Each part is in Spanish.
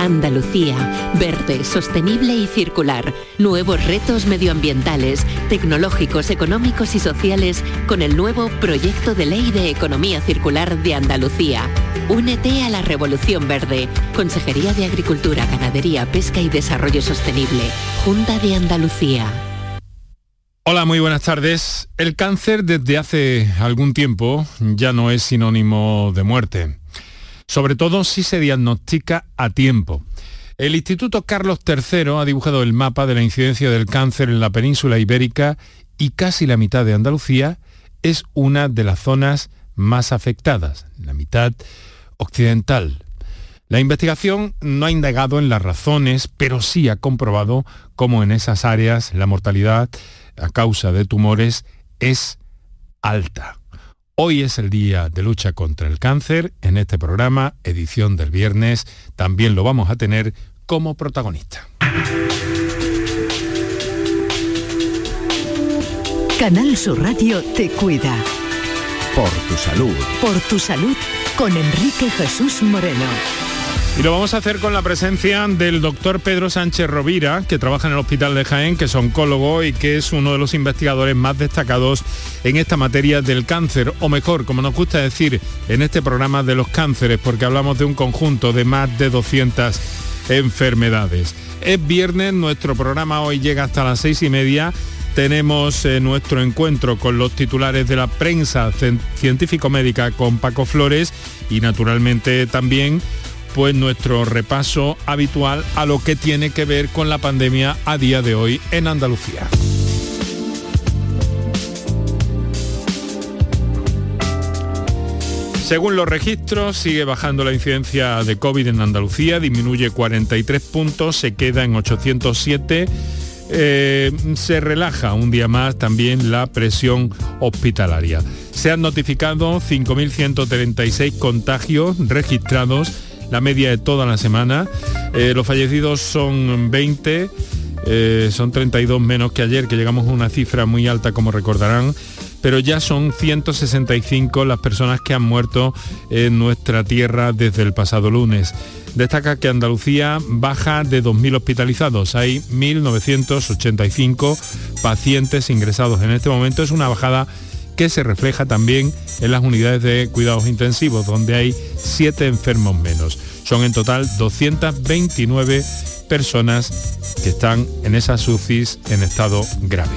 Andalucía, verde, sostenible y circular. Nuevos retos medioambientales, tecnológicos, económicos y sociales con el nuevo Proyecto de Ley de Economía Circular de Andalucía. Únete a la Revolución Verde. Consejería de Agricultura, Ganadería, Pesca y Desarrollo Sostenible. Junta de Andalucía. Hola, muy buenas tardes. El cáncer desde hace algún tiempo ya no es sinónimo de muerte sobre todo si se diagnostica a tiempo. El Instituto Carlos III ha dibujado el mapa de la incidencia del cáncer en la península ibérica y casi la mitad de Andalucía es una de las zonas más afectadas, la mitad occidental. La investigación no ha indagado en las razones, pero sí ha comprobado cómo en esas áreas la mortalidad a causa de tumores es alta. Hoy es el día de lucha contra el cáncer. En este programa, edición del viernes, también lo vamos a tener como protagonista. Canal Sur Radio te cuida. Por tu salud. Por tu salud con Enrique Jesús Moreno. Y lo vamos a hacer con la presencia del doctor Pedro Sánchez Rovira, que trabaja en el Hospital de Jaén, que es oncólogo y que es uno de los investigadores más destacados en esta materia del cáncer, o mejor, como nos gusta decir en este programa de los cánceres, porque hablamos de un conjunto de más de 200 enfermedades. Es viernes, nuestro programa hoy llega hasta las seis y media tenemos eh, nuestro encuentro con los titulares de la prensa científico-médica con Paco Flores y naturalmente también pues nuestro repaso habitual a lo que tiene que ver con la pandemia a día de hoy en Andalucía. Según los registros, sigue bajando la incidencia de COVID en Andalucía, disminuye 43 puntos, se queda en 807. Eh, se relaja un día más también la presión hospitalaria. Se han notificado 5.136 contagios registrados la media de toda la semana. Eh, los fallecidos son 20, eh, son 32 menos que ayer, que llegamos a una cifra muy alta, como recordarán pero ya son 165 las personas que han muerto en nuestra tierra desde el pasado lunes. Destaca que Andalucía baja de 2.000 hospitalizados. Hay 1.985 pacientes ingresados en este momento. Es una bajada que se refleja también en las unidades de cuidados intensivos, donde hay 7 enfermos menos. Son en total 229 personas que están en esas UCIs en estado grave.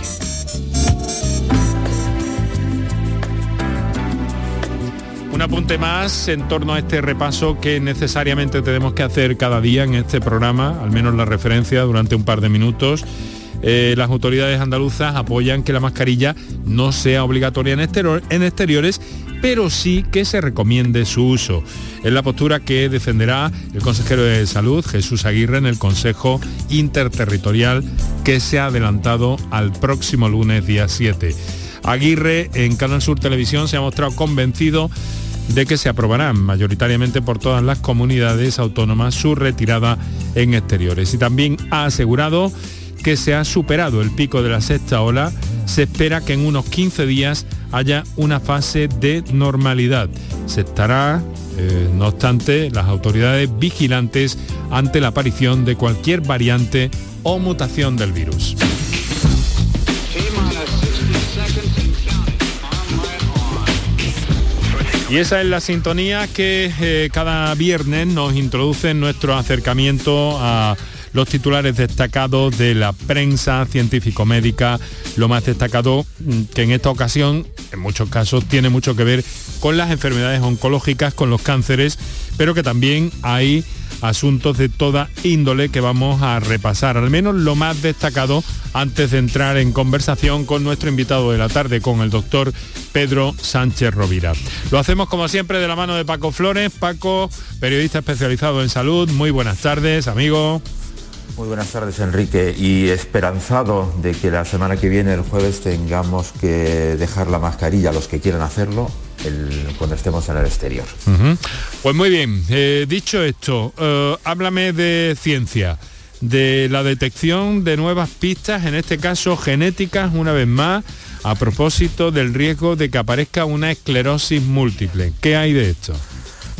Un apunte más en torno a este repaso que necesariamente tenemos que hacer cada día en este programa, al menos la referencia durante un par de minutos. Eh, las autoridades andaluzas apoyan que la mascarilla no sea obligatoria en, en exteriores, pero sí que se recomiende su uso. Es la postura que defenderá el consejero de Salud, Jesús Aguirre, en el Consejo Interterritorial que se ha adelantado al próximo lunes día 7. Aguirre en Canal Sur Televisión se ha mostrado convencido de que se aprobarán mayoritariamente por todas las comunidades autónomas su retirada en exteriores. Y también ha asegurado que se ha superado el pico de la sexta ola. Se espera que en unos 15 días haya una fase de normalidad. Se estará, eh, no obstante, las autoridades vigilantes ante la aparición de cualquier variante o mutación del virus. Y esa es la sintonía que eh, cada viernes nos introduce en nuestro acercamiento a los titulares destacados de la prensa científico-médica, lo más destacado mm, que en esta ocasión, en muchos casos, tiene mucho que ver con las enfermedades oncológicas, con los cánceres, pero que también hay asuntos de toda índole que vamos a repasar, al menos lo más destacado antes de entrar en conversación con nuestro invitado de la tarde, con el doctor Pedro Sánchez Rovira. Lo hacemos como siempre de la mano de Paco Flores. Paco, periodista especializado en salud, muy buenas tardes, amigo. Muy buenas tardes, Enrique, y esperanzado de que la semana que viene, el jueves, tengamos que dejar la mascarilla a los que quieran hacerlo cuando estemos en el exterior. Pues muy bien, eh, dicho esto, eh, háblame de ciencia, de la detección de nuevas pistas, en este caso genéticas, una vez más, a propósito del riesgo de que aparezca una esclerosis múltiple. ¿Qué hay de esto?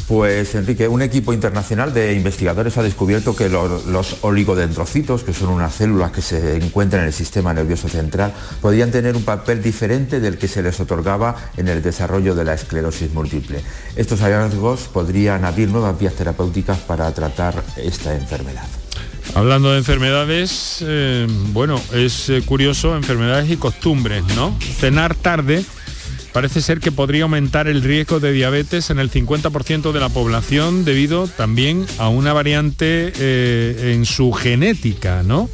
Pues Enrique, un equipo internacional de investigadores ha descubierto que los, oligodendrocitos, que son unas células que se encuentran en el sistema nervioso central, podrían tener un papel diferente del que se les otorgaba en el desarrollo de la esclerosis múltiple. Estos hallazgos podrían abrir nuevas vías terapéuticas para tratar esta enfermedad. Hablando de enfermedades, eh, bueno, es eh, curioso, enfermedades y costumbres, ¿no? Cenar tarde parece ser que podría aumentar el riesgo de diabetes en el 50% de la población debido también a una variante eh, en su genética, ¿no?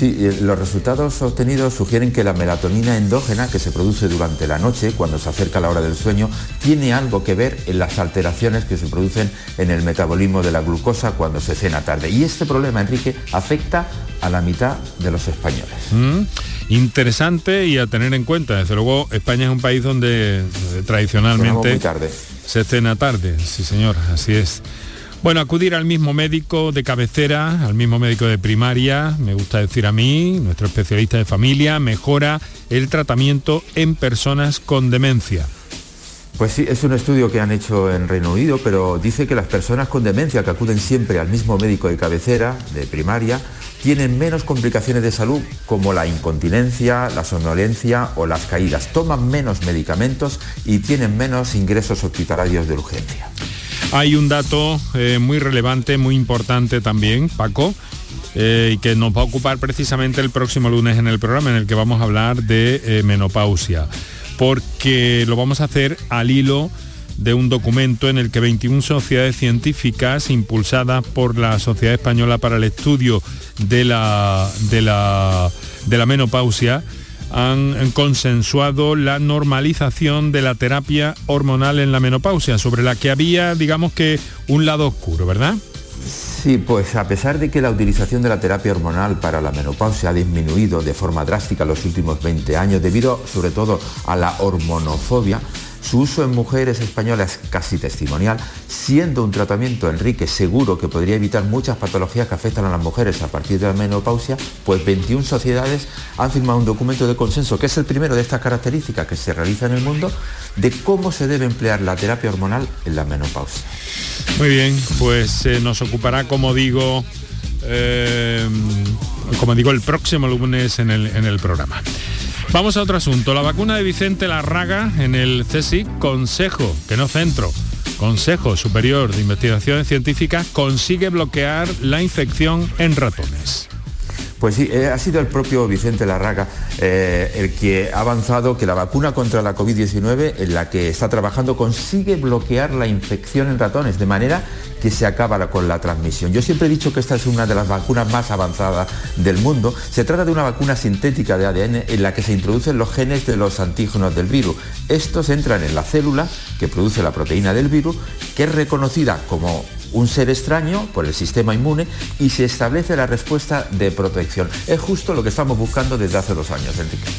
Sí, los resultados obtenidos sugieren que la melatonina endógena que se produce durante la noche, cuando se acerca la hora del sueño, tiene algo que ver en las alteraciones que se producen en el metabolismo de la glucosa cuando se cena tarde. Y este problema, Enrique, afecta a la mitad de los españoles. Mm interesante y a tener en cuenta. Desde luego, España es un país donde tradicionalmente se cena tarde. Sí, señor, así es. Bueno, acudir al mismo médico de cabecera, al mismo médico de primaria, me gusta decir a mí, nuestro especialista de familia, mejora el tratamiento en personas con demencia. Pues sí, es un estudio que han hecho en Reino Unido, pero dice que las personas con demencia que acuden siempre al mismo médico de cabecera, de primaria, tienen menos complicaciones de salud como la incontinencia, la somnolencia o las caídas. Toman menos medicamentos y tienen menos ingresos hospitalarios de urgencia. Hay un dato eh, muy relevante, muy importante también, Paco, eh, que nos va a ocupar precisamente el próximo lunes en el programa en el que vamos a hablar de eh, menopausia, porque lo vamos a hacer al hilo de un documento en el que 21 sociedades científicas impulsadas por la Sociedad Española para el Estudio de la, de la, de la Menopausia han consensuado la normalización de la terapia hormonal en la menopausia, sobre la que había, digamos que, un lado oscuro, ¿verdad? Sí, pues a pesar de que la utilización de la terapia hormonal para la menopausia ha disminuido de forma drástica en los últimos 20 años, debido sobre todo a la hormonofobia, su uso en mujeres españolas es casi testimonial, siendo un tratamiento, Enrique, seguro que podría evitar muchas patologías que afectan a las mujeres a partir de la menopausia, pues 21 sociedades han firmado un documento de consenso, que es el primero de estas características que se realiza en el mundo, de cómo se debe emplear la terapia hormonal en la menopausia. Muy bien, pues eh, nos ocupará, como digo, eh, como digo, el próximo lunes en el, en el programa. Vamos a otro asunto. La vacuna de Vicente Larraga en el CSIC, Consejo, que no centro, Consejo Superior de Investigaciones Científicas, consigue bloquear la infección en ratones. Pues sí, eh, ha sido el propio Vicente Larraga eh, el que ha avanzado que la vacuna contra la COVID-19 en la que está trabajando consigue bloquear la infección en ratones, de manera que se acaba con la transmisión. Yo siempre he dicho que esta es una de las vacunas más avanzadas del mundo. Se trata de una vacuna sintética de ADN en la que se introducen los genes de los antígenos del virus. Estos entran en la célula que produce la proteína del virus, que es reconocida como un ser extraño por el sistema inmune y se establece la respuesta de protección. Es justo lo que estamos buscando desde hace dos años, Enrique.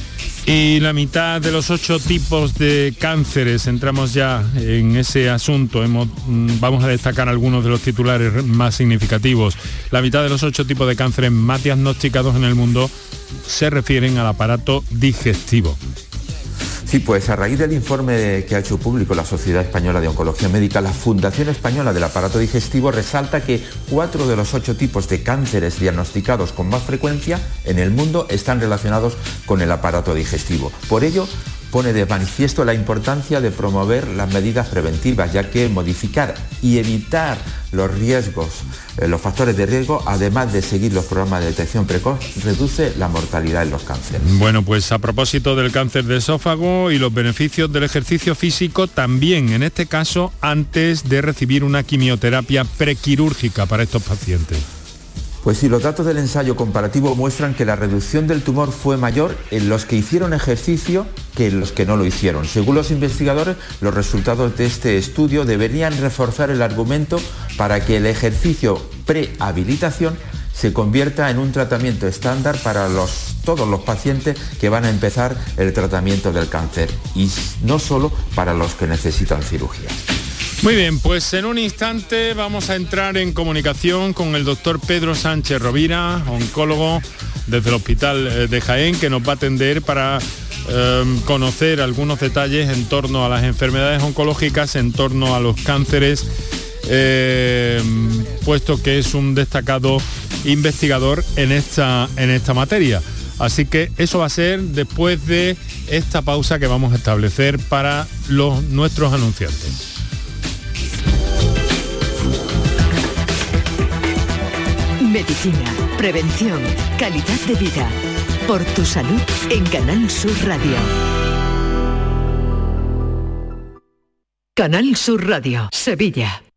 Y la mitad de los ocho tipos de cánceres, entramos ya en ese asunto, mm, vamos a destacar algunos de los titulares más significativos. La mitad de los ocho tipos de cánceres más diagnosticados en el mundo se refieren al aparato digestivo. Sí, pues a raíz del informe que ha hecho público la Sociedad Española de Oncología Médica, la Fundación Española del Aparato Digestivo resalta que cuatro de los ocho tipos de cánceres diagnosticados con más frecuencia en el mundo están relacionados con el aparato digestivo. Por ello, pone de manifiesto la importancia de promover las medidas preventivas, ya que modificar y evitar los riesgos, eh, los factores de riesgo, además de seguir los programas de detección precoz, reduce la mortalidad en los cánceres. Bueno, pues a propósito del cáncer de esófago y los beneficios del ejercicio físico, también en este caso antes de recibir una quimioterapia prequirúrgica para estos pacientes. Pues sí, los datos del ensayo comparativo muestran que la reducción del tumor fue mayor en los que hicieron ejercicio que en los que no lo hicieron. Según los investigadores, los resultados de este estudio deberían reforzar el argumento para que el ejercicio prehabilitación se convierta en un tratamiento estándar para todos los pacientes que van a empezar el tratamiento del cáncer y no solo para los que necesitan cirugía. Muy bien, pues en un instante vamos a entrar en comunicación con el doctor Pedro Sánchez Rovira, oncólogo desde el Hospital eh, de Jaén, que nos va a atender para em, conocer algunos detalles en torno a las enfermedades oncológicas, en torno a los cánceres, em, puesto que es un destacado investigador en esta, en esta materia. Así que eso va a ser después de esta pausa que vamos a establecer para los, nuestros anunciantes. Medicina, prevención, calidad de vida. Por tu salud en Canal Sur Radio. Canal Sur Radio, Sevilla.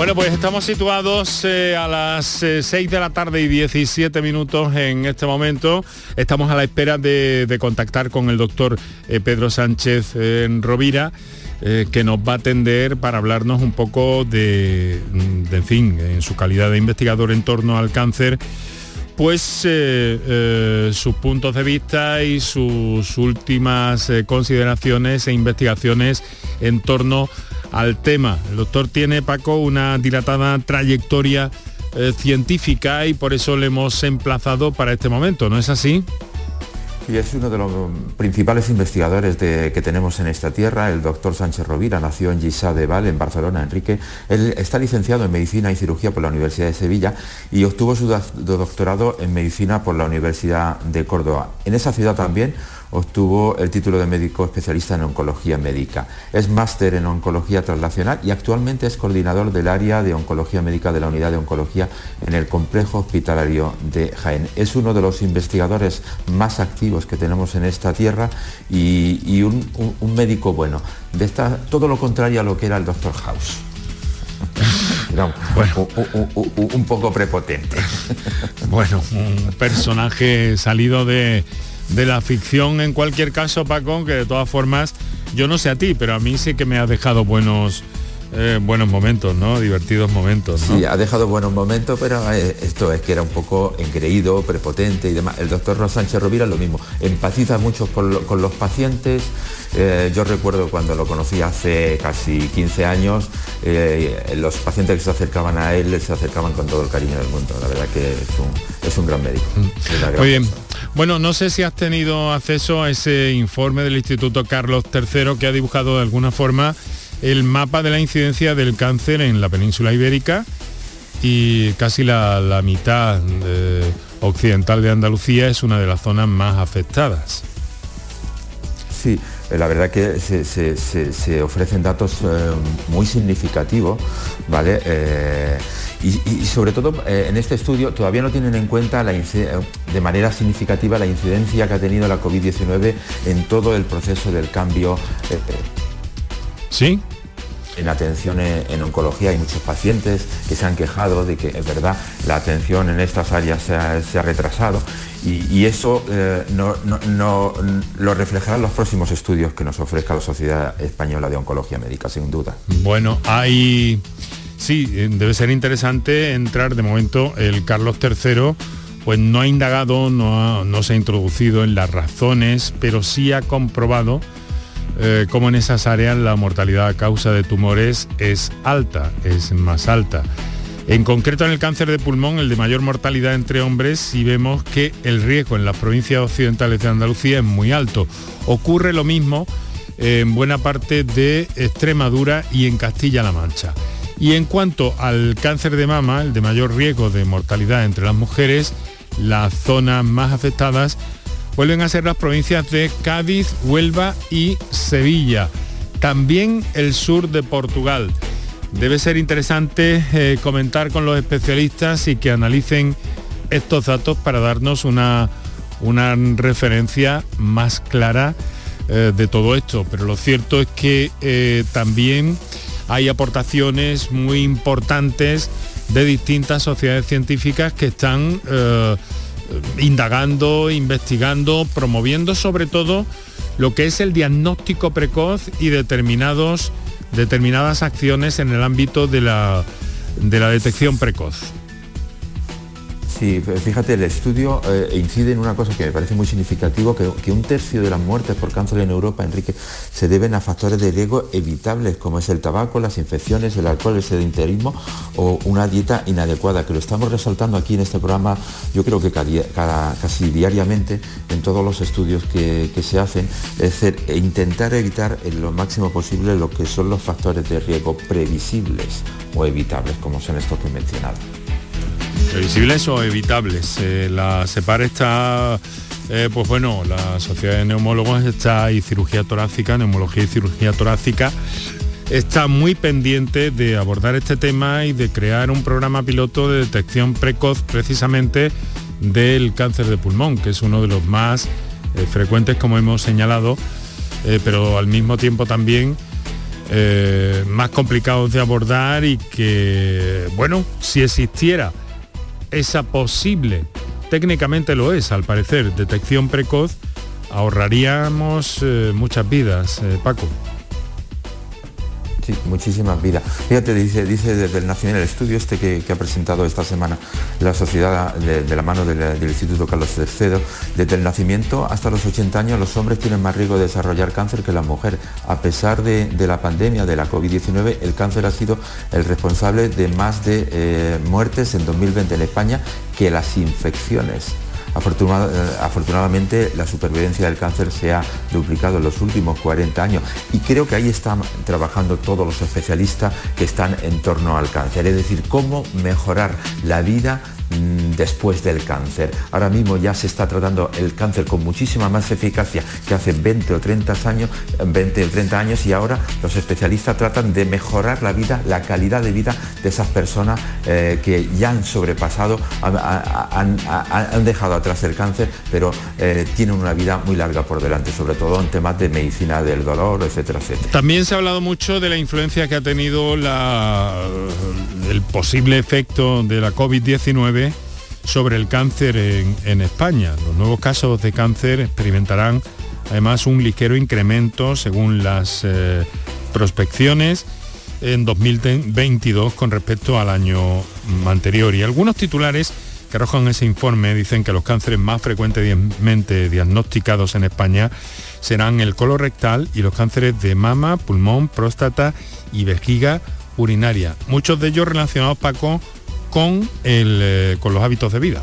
Bueno, pues estamos situados eh, a las 6 eh, de la tarde y 17 minutos en este momento. Estamos a la espera de, contactar con el doctor eh, Pedro Sánchez en Rovira. que nos va a atender para hablarnos un poco de, mm, en fin, en su calidad de investigador en torno al cáncer, pues sus puntos de vista y sus últimas consideraciones e investigaciones en torno al tema. El doctor tiene, Paco, una dilatada trayectoria eh, científica y por eso le hemos emplazado para este momento, ¿no es así? Sí, es uno de los principales investigadores que tenemos en esta tierra, el doctor Sánchez Rovira, nació en Gisa de Val, en Barcelona, Enrique. Él está licenciado en Medicina y Cirugía por la Universidad de Sevilla y obtuvo su doctorado en Medicina por la Universidad de Córdoba. En esa ciudad también obtuvo el título de médico especialista en oncología médica. Es máster en oncología translacional y actualmente es coordinador del área de oncología médica de la unidad de oncología en el complejo hospitalario de Jaén. Es uno de los investigadores más activos que tenemos en esta tierra y, un, médico bueno. De esta, todo lo contrario a lo que era el doctor House. un poco prepotente. Bueno, un personaje salido de, de la ficción en cualquier caso, Paco, que de todas formas, yo no sé a ti, pero a mí sí que me ha dejado buenos, eh, buenos momentos, ¿no? Divertidos momentos, Sí, ha dejado buenos momentos, pero eh, esto es que era un poco engreído, prepotente y demás. El doctor Sánchez Rovira lo mismo, empatiza mucho con, los pacientes. Eh, yo recuerdo cuando lo conocí hace casi 15 años, los pacientes que se acercaban a él se acercaban con todo el cariño del mundo. La verdad que es un, gran médico. Mm. Muy bien. Bueno, no sé si has tenido acceso a ese informe del Instituto Carlos III que ha dibujado de alguna forma el mapa de la incidencia del cáncer en la península ibérica y casi la, mitad occidental de Andalucía es una de las zonas más afectadas. Sí, eh, la verdad que se, ofrecen datos eh, muy significativos, ¿vale? Eh, y, sobre todo en este estudio todavía no tienen en cuenta de manera significativa la incidencia que ha tenido la COVID-19 en todo el proceso del cambio ¿Sí? En atención en, oncología hay muchos pacientes que se han quejado de que es verdad la atención en estas áreas se ha, retrasado y, eso eh, no, lo reflejarán los próximos estudios que nos ofrezca la Sociedad Española de Oncología Médica, sin duda. Bueno, hay... Sí, eh, debe ser interesante entrar de momento el Carlos III pues no ha indagado, no, se ha introducido en las razones, pero sí ha comprobado eh, como en esas áreas la mortalidad a causa de tumores es alta, es más alta. En concreto en el cáncer de pulmón, el de mayor mortalidad entre hombres, si vemos que el riesgo en las provincias occidentales de Andalucía es muy alto. Ocurre lo mismo en buena parte de Extremadura y en Castilla-La Mancha. Y en cuanto al cáncer de mama, el de mayor riesgo de mortalidad entre las mujeres, las zonas más afectadas vuelven a ser las provincias de Cádiz, Huelva y Sevilla. También el sur de Portugal. Debe ser interesante eh, comentar con los especialistas y que analicen estos datos para darnos una, una referencia más clara eh, de todo esto. Pero lo cierto es que eh, también hay aportaciones muy importantes de distintas sociedades científicas que están indagando, investigando, promoviendo sobre todo lo que es el diagnóstico precoz y determinados, determinadas acciones en el ámbito de la, de la detección precoz. Sí, fíjate, el estudio eh, incide en una cosa que me parece muy significativo, que, un tercio de las muertes por cáncer en Europa, Enrique, se deben a factores de riesgo evitables, como es el tabaco, las infecciones, el alcohol, el sedentarismo o una dieta inadecuada, que lo estamos resaltando aquí en este programa, yo creo que casi diariamente en todos los estudios que, se hacen, es decir, intentar evitar en lo máximo posible lo que son los factores de riesgo previsibles o evitables, como son estos que he mencionado. Previsibles o evitables. Eh, la SEPAR está, eh, pues bueno, la Sociedad de Neumólogos está y cirugía torácica, neumología y cirugía torácica, está muy pendiente de abordar este tema y de crear un programa piloto de detección precoz precisamente del cáncer de pulmón, que es uno de los más eh, frecuentes como hemos señalado, pero al mismo tiempo también más complicados de abordar y que, bueno, si existiera esa posible, técnicamente lo es al parecer, detección precoz, ahorraríamos eh, muchas vidas, eh, Paco muchísimas vidas. Fíjate, dice, dice desde el Nacional, el estudio este que, ha presentado esta semana la sociedad de, la mano del, Instituto Carlos III, desde el nacimiento hasta los 80 años los hombres tienen más riesgo de desarrollar cáncer que las mujeres. A pesar de, la pandemia, de la COVID-19, el cáncer ha sido el responsable de más de eh, muertes en 2020 en España que las infecciones. Eh, afortunadamente la supervivencia del cáncer se ha duplicado en los últimos 40 años y creo que ahí están trabajando todos los especialistas que están en torno al cáncer, es decir, cómo mejorar la vida después del cáncer. Ahora mismo ya se está tratando el cáncer con muchísima más eficacia que hace 20 o 30 años, 20 o 30 años y ahora los especialistas tratan de mejorar la vida, la calidad de vida de esas personas eh, que ya han sobrepasado, han, dejado atrás el cáncer, pero eh, tienen una vida muy larga por delante, sobre todo en temas de medicina del dolor, etcétera, etcétera. También se ha hablado mucho de la influencia que ha tenido el posible efecto de la COVID-19 sobre el cáncer en, España. Los nuevos casos de cáncer experimentarán además un ligero incremento según las eh, prospecciones en 2022 con respecto al año anterior. Y algunos titulares que arrojan ese informe dicen que los cánceres más frecuentemente diagnosticados en España serán el colorectal y los cánceres de mama, pulmón, próstata y vejiga urinaria. Muchos de ellos relacionados, Paco, con, el, eh, con los hábitos de vida.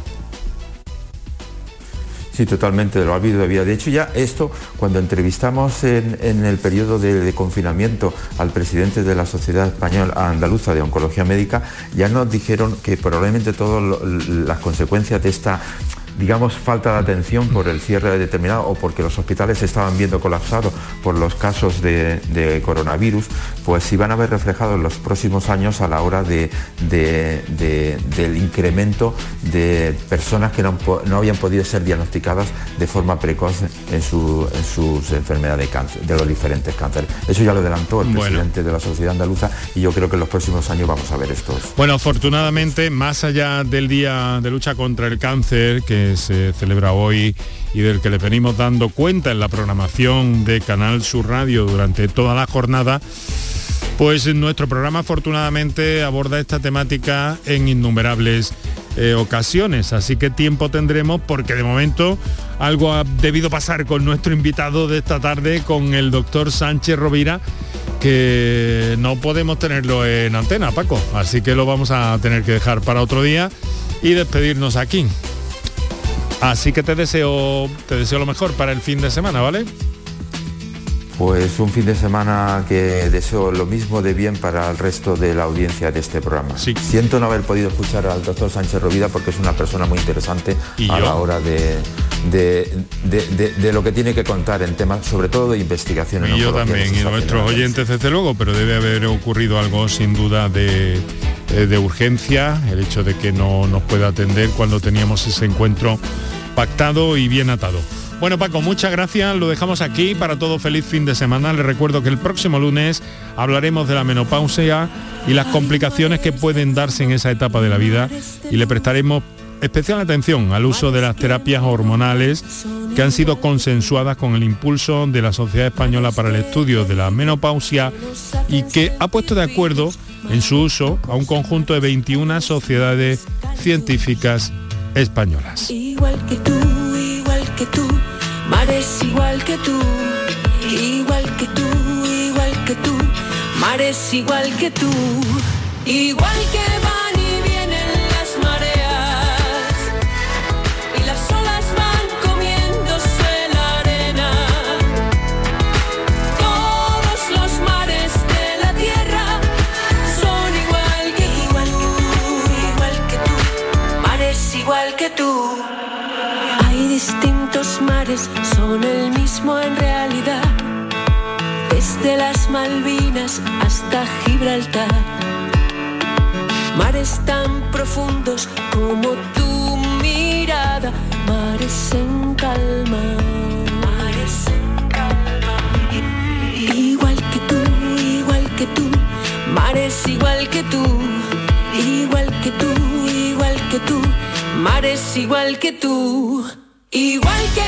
Sí, totalmente, lo ha habido de vida. De hecho, ya esto, cuando entrevistamos en, el periodo de, confinamiento al presidente de la Sociedad Española Andaluza de Oncología Médica, ya nos dijeron que probablemente todas las consecuencias de esta digamos, falta de atención por el cierre determinado o porque los hospitales se estaban viendo colapsados por los casos de, coronavirus, pues si van a ver reflejados en los próximos años a la hora de, del incremento de personas que no, habían podido ser diagnosticadas de forma precoz en, sus enfermedades de cáncer, de los diferentes cánceres. Eso ya lo adelantó el presidente de la Sociedad Andaluza y yo creo que en los próximos años vamos a ver estos. Bueno, afortunadamente, más allá del Día de Lucha contra el Cáncer, que se celebra hoy y del que le venimos dando cuenta en la programación de Canal Sur Radio durante toda la jornada, pues nuestro programa afortunadamente aborda esta temática en innumerables eh, ocasiones, así que tiempo tendremos porque de momento algo ha debido pasar con nuestro invitado de esta tarde, con el doctor Sánchez Rovira, que no podemos tenerlo en antena, Paco, así que lo vamos a tener que dejar para otro día y despedirnos aquí. Así que te deseo, te deseo lo mejor para el fin de semana, ¿vale? Pues un fin de semana que deseo lo mismo de bien para el resto de la audiencia de este programa. Siento no haber podido escuchar al doctor Sánchez Rovida porque es una persona muy interesante a la hora de, de, lo que tiene que contar en temas, sobre todo de investigación. En y yo también, y nuestros oyentes desde luego, pero debe haber ocurrido algo sin duda de, de urgencia, el hecho de que no nos pueda atender cuando teníamos ese encuentro pactado y bien atado. Bueno Paco, muchas gracias, lo dejamos aquí para todo feliz fin de semana. Les recuerdo que el próximo lunes hablaremos de la menopausia y las complicaciones que pueden darse en esa etapa de la vida y le prestaremos especial atención al uso de las terapias hormonales que han sido consensuadas con el impulso de la Sociedad Española para el Estudio de la Menopausia y que ha puesto de acuerdo en su uso a un conjunto de 21 sociedades científicas españolas. Malvinas hasta Gibraltar. Mares tan profundos como tu mirada. Mares en calma. Mares en calma. Igual que tú, igual que tú. Mares igual que tú. Igual que tú, igual que tú. Mares igual que tú. Igual que